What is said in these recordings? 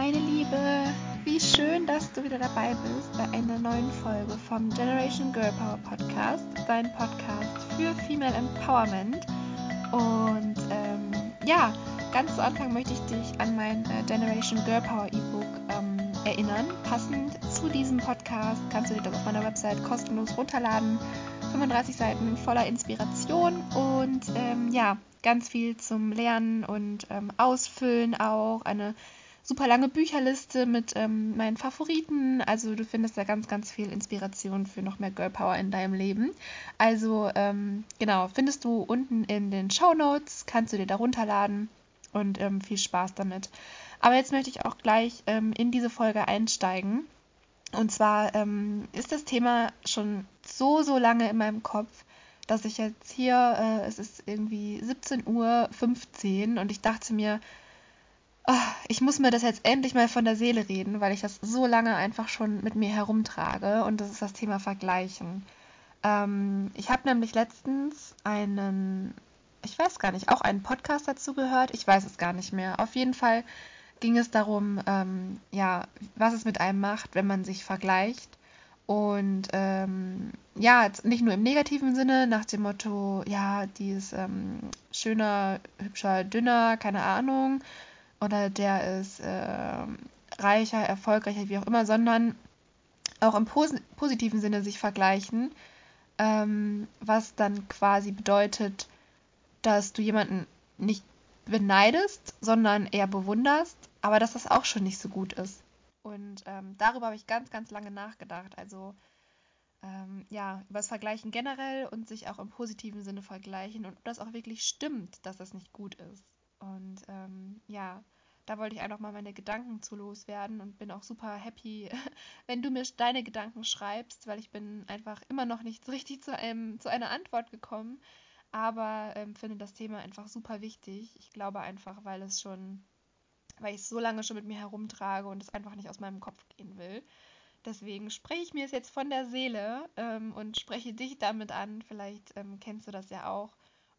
meine Liebe! Wie schön, dass du wieder dabei bist bei einer neuen Folge vom Generation Girl Power Podcast, dein Podcast für Female Empowerment. Und ähm, ja, ganz zu Anfang möchte ich dich an mein äh, Generation Girl Power E-Book ähm, erinnern. Passend zu diesem Podcast kannst du dir das auf meiner Website kostenlos runterladen. 35 Seiten voller Inspiration und ähm, ja, ganz viel zum Lernen und ähm, Ausfüllen auch. Eine super lange Bücherliste mit ähm, meinen Favoriten. Also du findest da ganz, ganz viel Inspiration für noch mehr Girl Power in deinem Leben. Also ähm, genau, findest du unten in den Show Notes, kannst du dir da runterladen und ähm, viel Spaß damit. Aber jetzt möchte ich auch gleich ähm, in diese Folge einsteigen. Und zwar ähm, ist das Thema schon so, so lange in meinem Kopf, dass ich jetzt hier, äh, es ist irgendwie 17.15 Uhr und ich dachte mir, ich muss mir das jetzt endlich mal von der Seele reden, weil ich das so lange einfach schon mit mir herumtrage und das ist das Thema Vergleichen. Ähm, ich habe nämlich letztens einen, ich weiß gar nicht, auch einen Podcast dazu gehört, ich weiß es gar nicht mehr. Auf jeden Fall ging es darum, ähm, ja, was es mit einem macht, wenn man sich vergleicht. Und ähm, ja, nicht nur im negativen Sinne, nach dem Motto, ja, die ist ähm, schöner, hübscher, dünner, keine Ahnung, oder der ist äh, reicher, erfolgreicher, wie auch immer, sondern auch im Pos positiven Sinne sich vergleichen, ähm, was dann quasi bedeutet, dass du jemanden nicht beneidest, sondern eher bewunderst, aber dass das auch schon nicht so gut ist. Und ähm, darüber habe ich ganz, ganz lange nachgedacht. Also ähm, ja, über das Vergleichen generell und sich auch im positiven Sinne vergleichen und ob das auch wirklich stimmt, dass das nicht gut ist. Und ähm, ja, da wollte ich einfach mal meine Gedanken zu loswerden und bin auch super happy, wenn du mir deine Gedanken schreibst, weil ich bin einfach immer noch nicht richtig zu, einem, zu einer Antwort gekommen, aber ähm, finde das Thema einfach super wichtig. Ich glaube einfach, weil es schon weil ich es so lange schon mit mir herumtrage und es einfach nicht aus meinem Kopf gehen will. Deswegen spreche ich mir es jetzt von der Seele ähm, und spreche dich damit an. Vielleicht ähm, kennst du das ja auch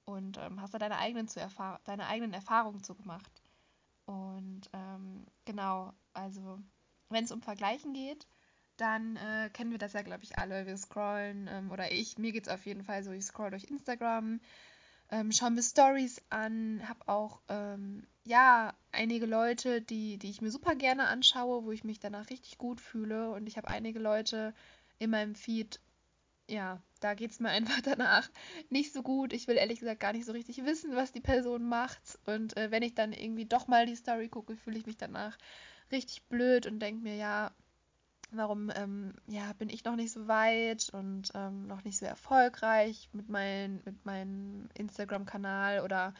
und ähm, hast da deine eigenen, zu deine eigenen Erfahrungen zu gemacht. Und ähm, genau, also wenn es um Vergleichen geht, dann äh, kennen wir das ja, glaube ich, alle. Wir scrollen, ähm, oder ich, mir geht es auf jeden Fall so, ich scroll durch Instagram, ähm, schaue mir Stories an, habe auch ähm, ja einige Leute, die, die ich mir super gerne anschaue, wo ich mich danach richtig gut fühle. Und ich habe einige Leute in meinem Feed, ja, da geht es mir einfach danach nicht so gut. Ich will ehrlich gesagt gar nicht so richtig wissen, was die Person macht. Und äh, wenn ich dann irgendwie doch mal die Story gucke, fühle ich mich danach richtig blöd und denke mir, ja, warum ähm, ja, bin ich noch nicht so weit und ähm, noch nicht so erfolgreich mit, mein, mit meinem Instagram-Kanal oder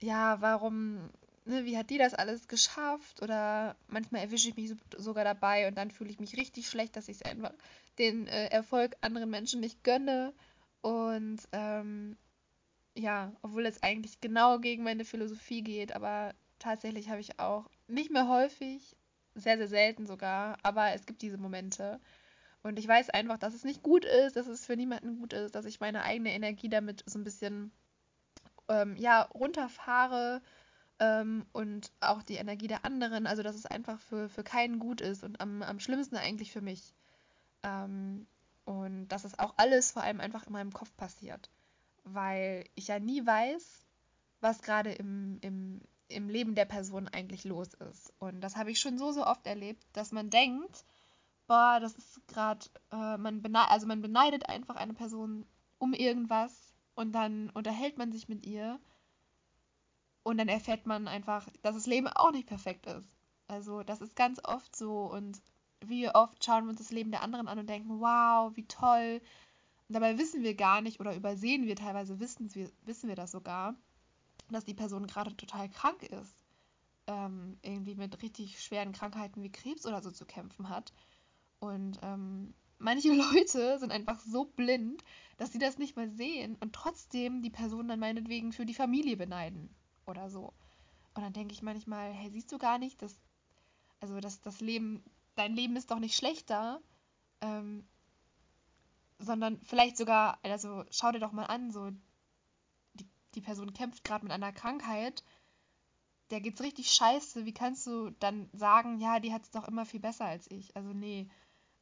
ja, warum, ne, wie hat die das alles geschafft? Oder manchmal erwische ich mich sogar dabei und dann fühle ich mich richtig schlecht, dass ich einfach den äh, Erfolg anderen Menschen nicht gönne. Und ähm, ja, obwohl es eigentlich genau gegen meine Philosophie geht, aber tatsächlich habe ich auch nicht mehr häufig, sehr, sehr selten sogar, aber es gibt diese Momente. Und ich weiß einfach, dass es nicht gut ist, dass es für niemanden gut ist, dass ich meine eigene Energie damit so ein bisschen ähm, ja, runterfahre ähm, und auch die Energie der anderen. Also, dass es einfach für, für keinen gut ist und am, am schlimmsten eigentlich für mich. Ähm, und dass es auch alles vor allem einfach in meinem Kopf passiert. Weil ich ja nie weiß, was gerade im, im, im Leben der Person eigentlich los ist. Und das habe ich schon so, so oft erlebt, dass man denkt, boah, das ist gerade, äh, man beneidet, also man beneidet einfach eine Person um irgendwas und dann unterhält man sich mit ihr und dann erfährt man einfach, dass das Leben auch nicht perfekt ist. Also das ist ganz oft so und wie oft schauen wir uns das Leben der anderen an und denken, wow, wie toll. Und dabei wissen wir gar nicht oder übersehen wir teilweise, wissen wir, wissen wir das sogar, dass die Person gerade total krank ist. Ähm, irgendwie mit richtig schweren Krankheiten wie Krebs oder so zu kämpfen hat. Und ähm, manche Leute sind einfach so blind, dass sie das nicht mal sehen und trotzdem die Person dann meinetwegen für die Familie beneiden oder so. Und dann denke ich manchmal, hey, siehst du gar nicht, dass, also dass das Leben, dein Leben ist doch nicht schlechter, ähm, sondern vielleicht sogar, also schau dir doch mal an, so die, die Person kämpft gerade mit einer Krankheit der geht's richtig scheiße. Wie kannst du dann sagen, ja, die hat es doch immer viel besser als ich? Also nee.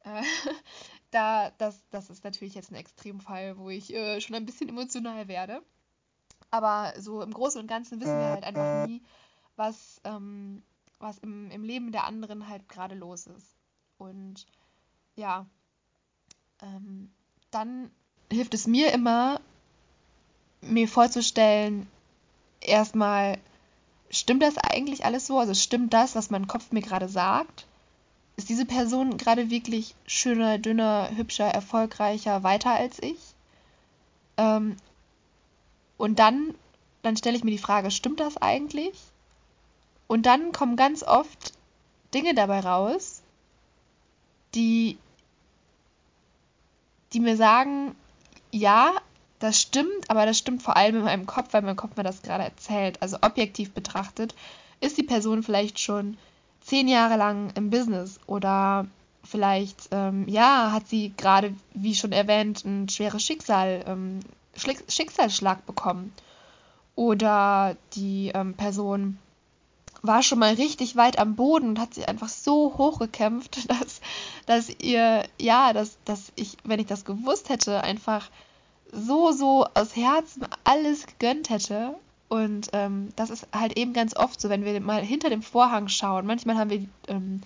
Äh, da, das, das ist natürlich jetzt ein Extremfall, wo ich äh, schon ein bisschen emotional werde. Aber so im Großen und Ganzen wissen wir halt einfach nie, was, ähm, was im, im Leben der anderen halt gerade los ist. Und ja, ähm, dann hilft es mir immer, mir vorzustellen, erstmal, stimmt das eigentlich alles so? Also stimmt das, was mein Kopf mir gerade sagt? Ist diese Person gerade wirklich schöner, dünner, hübscher, erfolgreicher, weiter als ich? Ähm, und dann, dann stelle ich mir die Frage, stimmt das eigentlich? Und dann kommen ganz oft Dinge dabei raus, die, die mir sagen, ja, das stimmt, aber das stimmt vor allem in meinem Kopf, weil mein Kopf mir das gerade erzählt. Also objektiv betrachtet ist die Person vielleicht schon zehn Jahre lang im Business oder vielleicht, ähm, ja, hat sie gerade, wie schon erwähnt, ein schweres Schicksal, ähm, Schicksalsschlag bekommen. Oder die ähm, Person war schon mal richtig weit am Boden und hat sich einfach so hochgekämpft, dass, dass ihr, ja, dass, dass ich, wenn ich das gewusst hätte, einfach so, so aus Herzen alles gegönnt hätte. Und ähm, das ist halt eben ganz oft so, wenn wir mal hinter dem Vorhang schauen. Manchmal haben wir ähm,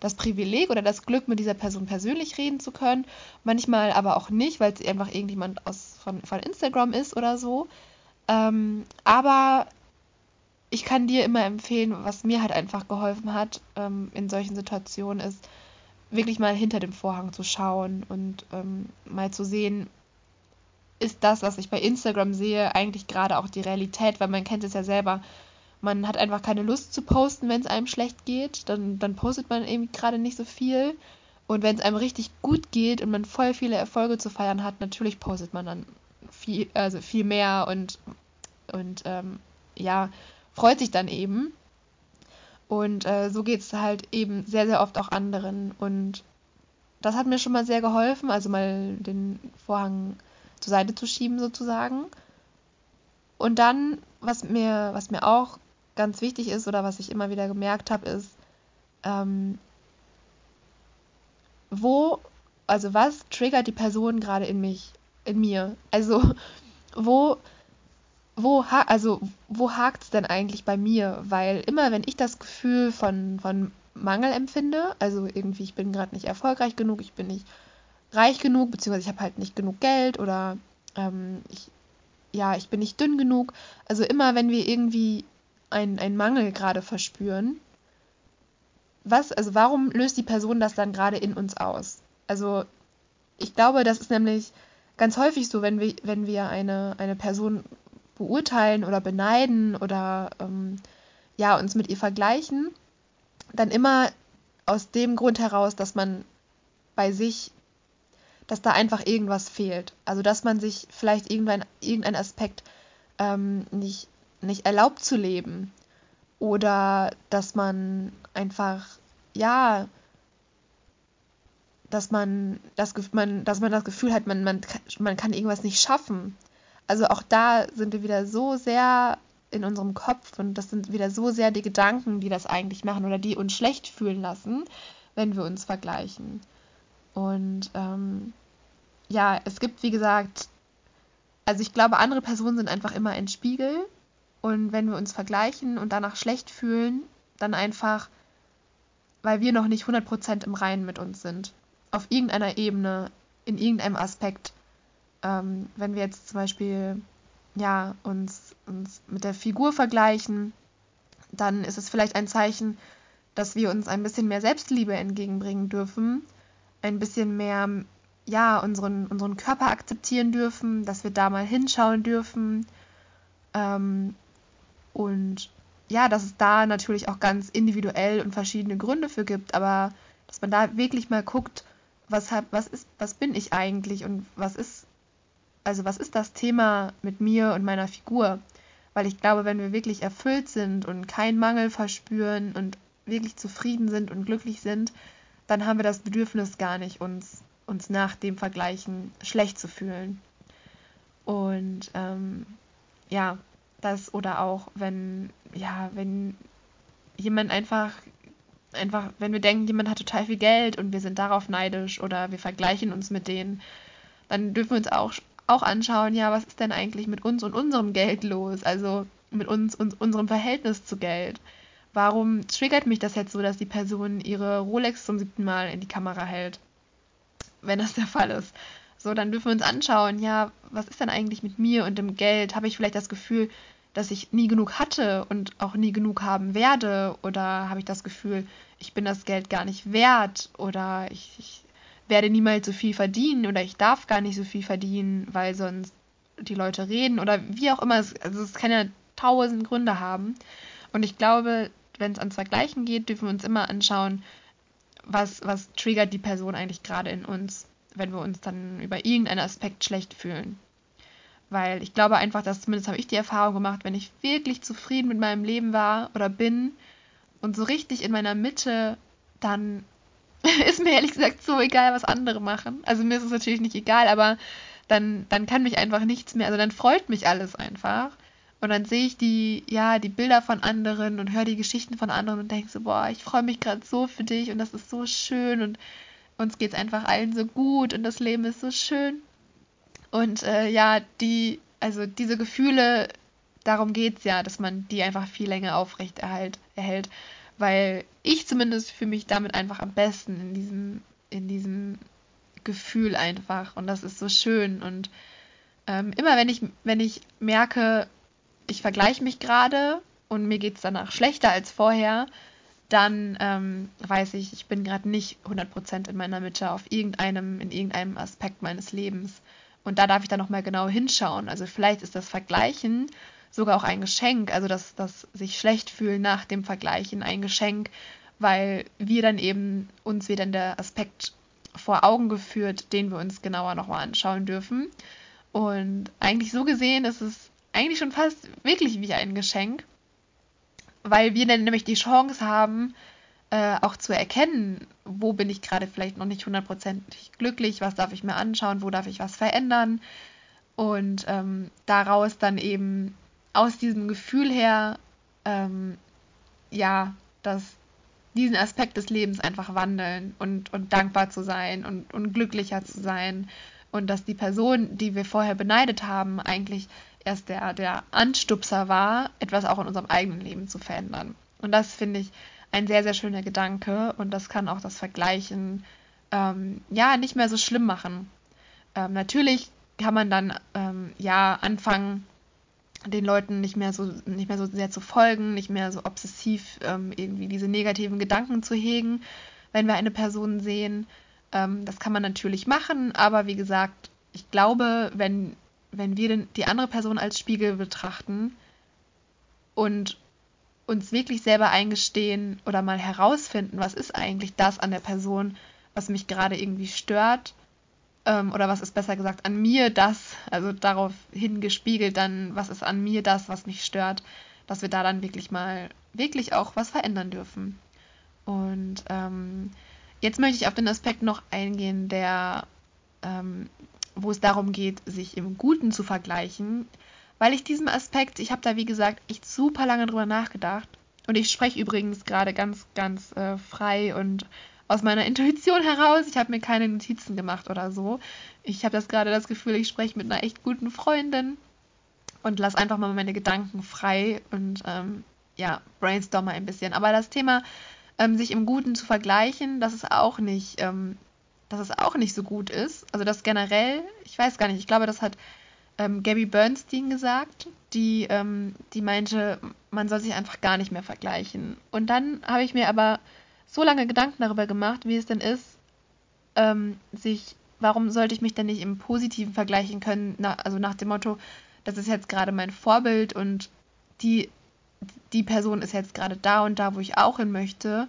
das Privileg oder das Glück, mit dieser Person persönlich reden zu können. Manchmal aber auch nicht, weil es einfach irgendjemand aus, von, von Instagram ist oder so. Ähm, aber ich kann dir immer empfehlen, was mir halt einfach geholfen hat ähm, in solchen Situationen, ist wirklich mal hinter dem Vorhang zu schauen und ähm, mal zu sehen, ist das, was ich bei Instagram sehe, eigentlich gerade auch die Realität, weil man kennt es ja selber. Man hat einfach keine Lust zu posten, wenn es einem schlecht geht. Dann, dann postet man eben gerade nicht so viel. Und wenn es einem richtig gut geht und man voll viele Erfolge zu feiern hat, natürlich postet man dann viel, also viel mehr und, und ähm, ja, freut sich dann eben. Und äh, so geht es halt eben sehr, sehr oft auch anderen. Und das hat mir schon mal sehr geholfen, also mal den Vorhang zur Seite zu schieben sozusagen. Und dann, was mir, was mir auch ganz wichtig ist oder was ich immer wieder gemerkt habe, ist, ähm, wo, also was triggert die Person gerade in mich, in mir? Also wo, wo, ha also wo hakt es denn eigentlich bei mir? Weil immer, wenn ich das Gefühl von, von Mangel empfinde, also irgendwie, ich bin gerade nicht erfolgreich genug, ich bin nicht reich genug, beziehungsweise ich habe halt nicht genug Geld oder ähm, ich, ja, ich bin nicht dünn genug. Also immer, wenn wir irgendwie einen Mangel gerade verspüren, was, also warum löst die Person das dann gerade in uns aus? Also ich glaube, das ist nämlich ganz häufig so, wenn wir, wenn wir eine, eine Person beurteilen oder beneiden oder ähm, ja, uns mit ihr vergleichen, dann immer aus dem Grund heraus, dass man bei sich dass da einfach irgendwas fehlt. Also dass man sich vielleicht irgendein, irgendein Aspekt ähm, nicht, nicht erlaubt zu leben. Oder dass man einfach, ja, dass man das, man, dass man das Gefühl hat, man, man, man kann irgendwas nicht schaffen. Also auch da sind wir wieder so sehr in unserem Kopf und das sind wieder so sehr die Gedanken, die das eigentlich machen oder die uns schlecht fühlen lassen, wenn wir uns vergleichen. Und ähm, ja, es gibt, wie gesagt, also ich glaube, andere Personen sind einfach immer ein Spiegel. Und wenn wir uns vergleichen und danach schlecht fühlen, dann einfach, weil wir noch nicht 100% im Reinen mit uns sind. Auf irgendeiner Ebene, in irgendeinem Aspekt. Ähm, wenn wir jetzt zum Beispiel ja, uns, uns mit der Figur vergleichen, dann ist es vielleicht ein Zeichen, dass wir uns ein bisschen mehr Selbstliebe entgegenbringen dürfen, ein bisschen mehr ja, unseren, unseren Körper akzeptieren dürfen, dass wir da mal hinschauen dürfen. Ähm, und ja, dass es da natürlich auch ganz individuell und verschiedene Gründe für gibt, aber dass man da wirklich mal guckt, was, hab, was, ist, was bin ich eigentlich und was ist, also was ist das Thema mit mir und meiner Figur? Weil ich glaube, wenn wir wirklich erfüllt sind und keinen Mangel verspüren und wirklich zufrieden sind und glücklich sind, dann haben wir das Bedürfnis gar nicht, uns uns nach dem Vergleichen schlecht zu fühlen. Und ähm, ja, das oder auch wenn, ja, wenn jemand einfach, einfach, wenn wir denken, jemand hat total viel Geld und wir sind darauf neidisch oder wir vergleichen uns mit denen, dann dürfen wir uns auch, auch anschauen, ja, was ist denn eigentlich mit uns und unserem Geld los? Also mit uns und unserem Verhältnis zu Geld. Warum triggert mich das jetzt so, dass die Person ihre Rolex zum siebten Mal in die Kamera hält? Wenn das der Fall ist. So, dann dürfen wir uns anschauen, ja, was ist denn eigentlich mit mir und dem Geld? Habe ich vielleicht das Gefühl, dass ich nie genug hatte und auch nie genug haben werde? Oder habe ich das Gefühl, ich bin das Geld gar nicht wert? Oder ich, ich werde niemals so viel verdienen oder ich darf gar nicht so viel verdienen, weil sonst die Leute reden oder wie auch immer. Also es kann ja tausend Gründe haben. Und ich glaube, wenn es ans Vergleichen geht, dürfen wir uns immer anschauen, was, was triggert die Person eigentlich gerade in uns wenn wir uns dann über irgendeinen Aspekt schlecht fühlen. Weil ich glaube einfach, dass zumindest habe ich die Erfahrung gemacht, wenn ich wirklich zufrieden mit meinem Leben war oder bin und so richtig in meiner Mitte, dann ist mir ehrlich gesagt so egal, was andere machen. Also mir ist es natürlich nicht egal, aber dann, dann kann mich einfach nichts mehr, also dann freut mich alles einfach. Und dann sehe ich die, ja, die Bilder von anderen und höre die Geschichten von anderen und denke so, boah, ich freue mich gerade so für dich und das ist so schön und uns geht es einfach allen so gut und das Leben ist so schön. Und äh, ja, die, also diese Gefühle, darum geht es ja, dass man die einfach viel länger aufrecht erhalt, erhält. Weil ich zumindest fühle mich damit einfach am besten in diesem, in diesem Gefühl einfach. Und das ist so schön. Und ähm, immer wenn ich, wenn ich merke, ich vergleiche mich gerade und mir geht es danach schlechter als vorher, dann ähm, weiß ich, ich bin gerade nicht 100% in meiner Mitte auf irgendeinem, in irgendeinem Aspekt meines Lebens. Und da darf ich dann nochmal genau hinschauen. Also vielleicht ist das Vergleichen sogar auch ein Geschenk, also das, das sich schlecht fühlen nach dem Vergleichen ein Geschenk, weil wir dann eben uns wieder der Aspekt vor Augen geführt, den wir uns genauer nochmal anschauen dürfen. Und eigentlich so gesehen ist es eigentlich schon fast wirklich wie ein Geschenk, weil wir dann nämlich die Chance haben, äh, auch zu erkennen, wo bin ich gerade vielleicht noch nicht hundertprozentig glücklich, was darf ich mir anschauen, wo darf ich was verändern. Und ähm, daraus dann eben aus diesem Gefühl her, ähm, ja, dass diesen Aspekt des Lebens einfach wandeln und, und dankbar zu sein und, und glücklicher zu sein. Und dass die Person, die wir vorher beneidet haben, eigentlich erst der, der Anstupser war, etwas auch in unserem eigenen Leben zu verändern. Und das finde ich ein sehr, sehr schöner Gedanke und das kann auch das Vergleichen ähm, ja nicht mehr so schlimm machen. Ähm, natürlich kann man dann ähm, ja anfangen, den Leuten nicht mehr so nicht mehr so sehr zu folgen, nicht mehr so obsessiv ähm, irgendwie diese negativen Gedanken zu hegen, wenn wir eine Person sehen. Ähm, das kann man natürlich machen, aber wie gesagt, ich glaube, wenn wenn wir die andere Person als Spiegel betrachten und uns wirklich selber eingestehen oder mal herausfinden, was ist eigentlich das an der Person, was mich gerade irgendwie stört, ähm, oder was ist besser gesagt an mir das, also darauf hingespiegelt dann, was ist an mir das, was mich stört, dass wir da dann wirklich mal, wirklich auch was verändern dürfen. Und ähm, jetzt möchte ich auf den Aspekt noch eingehen, der ähm, wo es darum geht, sich im Guten zu vergleichen, weil ich diesem Aspekt, ich habe da wie gesagt echt super lange drüber nachgedacht und ich spreche übrigens gerade ganz, ganz äh, frei und aus meiner Intuition heraus. Ich habe mir keine Notizen gemacht oder so. Ich habe das gerade das Gefühl, ich spreche mit einer echt guten Freundin und lasse einfach mal meine Gedanken frei und ähm, ja, brainstorm mal ein bisschen. Aber das Thema, ähm, sich im Guten zu vergleichen, das ist auch nicht ähm, dass es auch nicht so gut ist. Also das generell, ich weiß gar nicht, ich glaube, das hat ähm, Gabby Bernstein gesagt, die, ähm, die meinte, man soll sich einfach gar nicht mehr vergleichen. Und dann habe ich mir aber so lange Gedanken darüber gemacht, wie es denn ist, ähm, sich, warum sollte ich mich denn nicht im Positiven vergleichen können, na, also nach dem Motto, das ist jetzt gerade mein Vorbild und die, die Person ist jetzt gerade da und da, wo ich auch hin möchte.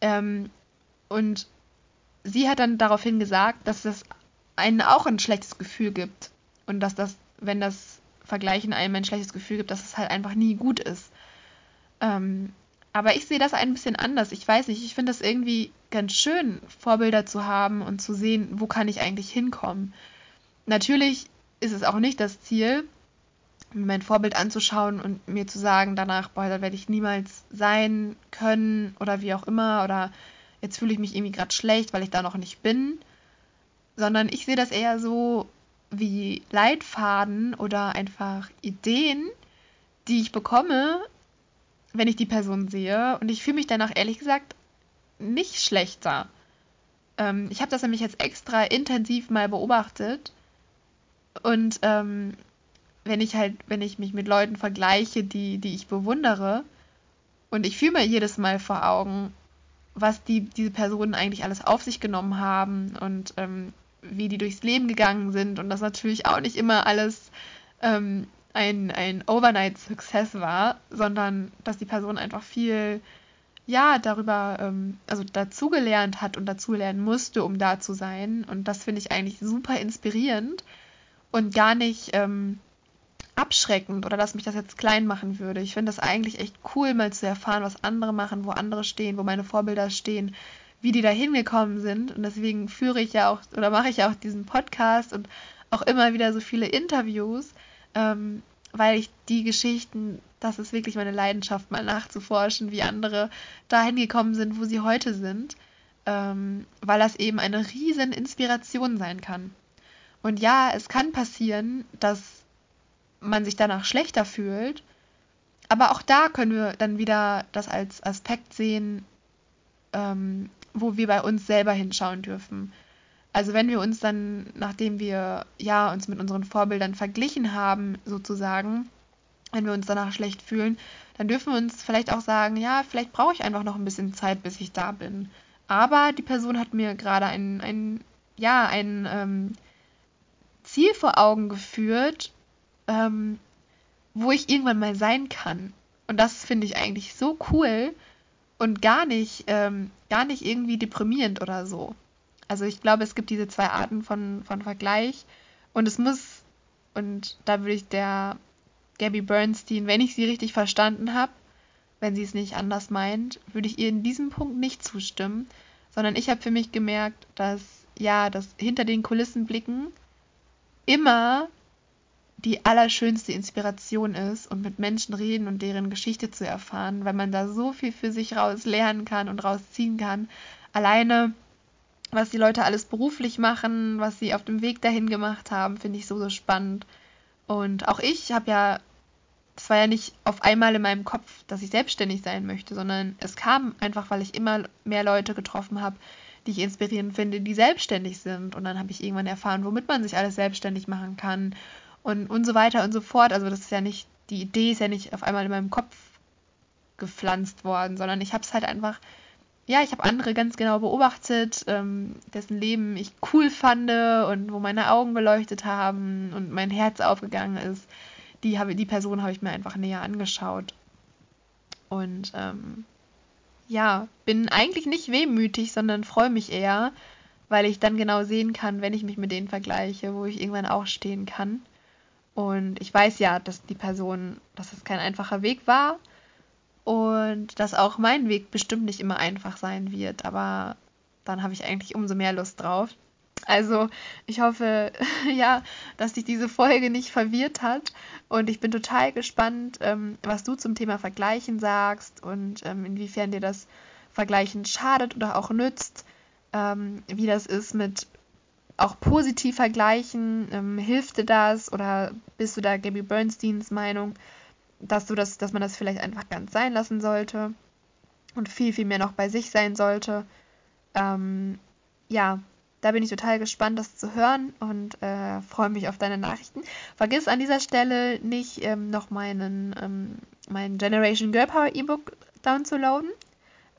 Ähm, und sie hat dann daraufhin gesagt, dass es einen auch ein schlechtes Gefühl gibt und dass das, wenn das Vergleichen einem ein schlechtes Gefühl gibt, dass es halt einfach nie gut ist. Ähm, aber ich sehe das ein bisschen anders. Ich weiß nicht, ich finde es irgendwie ganz schön, Vorbilder zu haben und zu sehen, wo kann ich eigentlich hinkommen. Natürlich ist es auch nicht das Ziel, mein Vorbild anzuschauen und mir zu sagen danach, boah, da werde ich niemals sein können oder wie auch immer oder jetzt fühle ich mich irgendwie gerade schlecht, weil ich da noch nicht bin, sondern ich sehe das eher so wie Leitfaden oder einfach Ideen, die ich bekomme, wenn ich die Person sehe. Und ich fühle mich danach ehrlich gesagt nicht schlechter. Ähm, ich habe das nämlich jetzt extra intensiv mal beobachtet. Und ähm, wenn ich halt, wenn ich mich mit Leuten vergleiche, die, die ich bewundere, und ich fühle mir jedes Mal vor Augen, was die, diese Personen eigentlich alles auf sich genommen haben und ähm, wie die durchs Leben gegangen sind und das natürlich auch nicht immer alles ähm, ein, ein Overnight-Success war, sondern dass die Person einfach viel, ja, darüber, ähm, also dazugelernt hat und dazulernen musste, um da zu sein. Und das finde ich eigentlich super inspirierend und gar nicht, ähm, abschreckend oder dass mich das jetzt klein machen würde. Ich finde das eigentlich echt cool, mal zu erfahren, was andere machen, wo andere stehen, wo meine Vorbilder stehen, wie die da hingekommen sind. Und deswegen führe ich ja auch oder mache ich ja auch diesen Podcast und auch immer wieder so viele Interviews, ähm, weil ich die Geschichten, das ist wirklich meine Leidenschaft, mal nachzuforschen, wie andere da hingekommen sind, wo sie heute sind, ähm, weil das eben eine riesen Inspiration sein kann. Und ja, es kann passieren, dass man sich danach schlechter fühlt. Aber auch da können wir dann wieder das als Aspekt sehen, ähm, wo wir bei uns selber hinschauen dürfen. Also wenn wir uns dann, nachdem wir ja uns mit unseren Vorbildern verglichen haben, sozusagen, wenn wir uns danach schlecht fühlen, dann dürfen wir uns vielleicht auch sagen, ja, vielleicht brauche ich einfach noch ein bisschen Zeit, bis ich da bin. Aber die Person hat mir gerade ein, ein, ja, ein ähm, Ziel vor Augen geführt, ähm, wo ich irgendwann mal sein kann. Und das finde ich eigentlich so cool und gar nicht, ähm, gar nicht irgendwie deprimierend oder so. Also ich glaube, es gibt diese zwei Arten von, von Vergleich und es muss, und da würde ich der Gabby Bernstein, wenn ich sie richtig verstanden habe, wenn sie es nicht anders meint, würde ich ihr in diesem Punkt nicht zustimmen, sondern ich habe für mich gemerkt, dass ja, das hinter den Kulissen blicken immer die allerschönste Inspiration ist und mit Menschen reden und deren Geschichte zu erfahren, weil man da so viel für sich raus lernen kann und rausziehen kann. Alleine, was die Leute alles beruflich machen, was sie auf dem Weg dahin gemacht haben, finde ich so, so spannend. Und auch ich habe ja, es war ja nicht auf einmal in meinem Kopf, dass ich selbstständig sein möchte, sondern es kam einfach, weil ich immer mehr Leute getroffen habe, die ich inspirierend finde, die selbstständig sind. Und dann habe ich irgendwann erfahren, womit man sich alles selbstständig machen kann und, und so weiter und so fort. Also das ist ja nicht, die Idee ist ja nicht auf einmal in meinem Kopf gepflanzt worden, sondern ich habe es halt einfach, ja, ich habe andere ganz genau beobachtet, ähm, dessen Leben ich cool fand und wo meine Augen beleuchtet haben und mein Herz aufgegangen ist. Die, habe, die Person habe ich mir einfach näher angeschaut. Und ähm, ja, bin eigentlich nicht wehmütig, sondern freue mich eher, weil ich dann genau sehen kann, wenn ich mich mit denen vergleiche, wo ich irgendwann auch stehen kann. Und ich weiß ja, dass die Person, dass es kein einfacher Weg war und dass auch mein Weg bestimmt nicht immer einfach sein wird. Aber dann habe ich eigentlich umso mehr Lust drauf. Also ich hoffe, ja, dass dich diese Folge nicht verwirrt hat. Und ich bin total gespannt, ähm, was du zum Thema Vergleichen sagst und ähm, inwiefern dir das Vergleichen schadet oder auch nützt. Ähm, wie das ist mit auch positiv vergleichen? Ähm, hilft dir das oder bist du da Gabby Bernsteins Meinung, dass du das, dass man das vielleicht einfach ganz sein lassen sollte und viel, viel mehr noch bei sich sein sollte? Ähm, ja, da bin ich total gespannt, das zu hören und äh, freue mich auf deine Nachrichten. Vergiss an dieser Stelle nicht, ähm, noch meinen, ähm, mein Generation Girl Power E-Book downzuladen.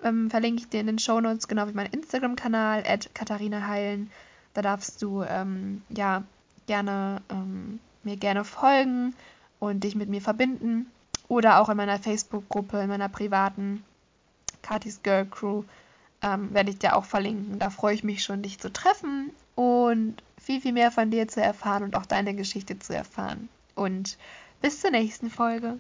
Ähm, verlinke ich dir in den Show Notes, genau wie meinen Instagram-Kanal, at Katharina Heilen. Da darfst du ähm, ja gerne ähm, mir gerne folgen und dich mit mir verbinden. Oder auch in meiner Facebook-Gruppe, in meiner privaten Katis Girl Crew ähm, werde ich dir auch verlinken. Da freue ich mich schon, dich zu treffen und viel, viel mehr von dir zu erfahren und auch deine Geschichte zu erfahren. Und bis zur nächsten Folge.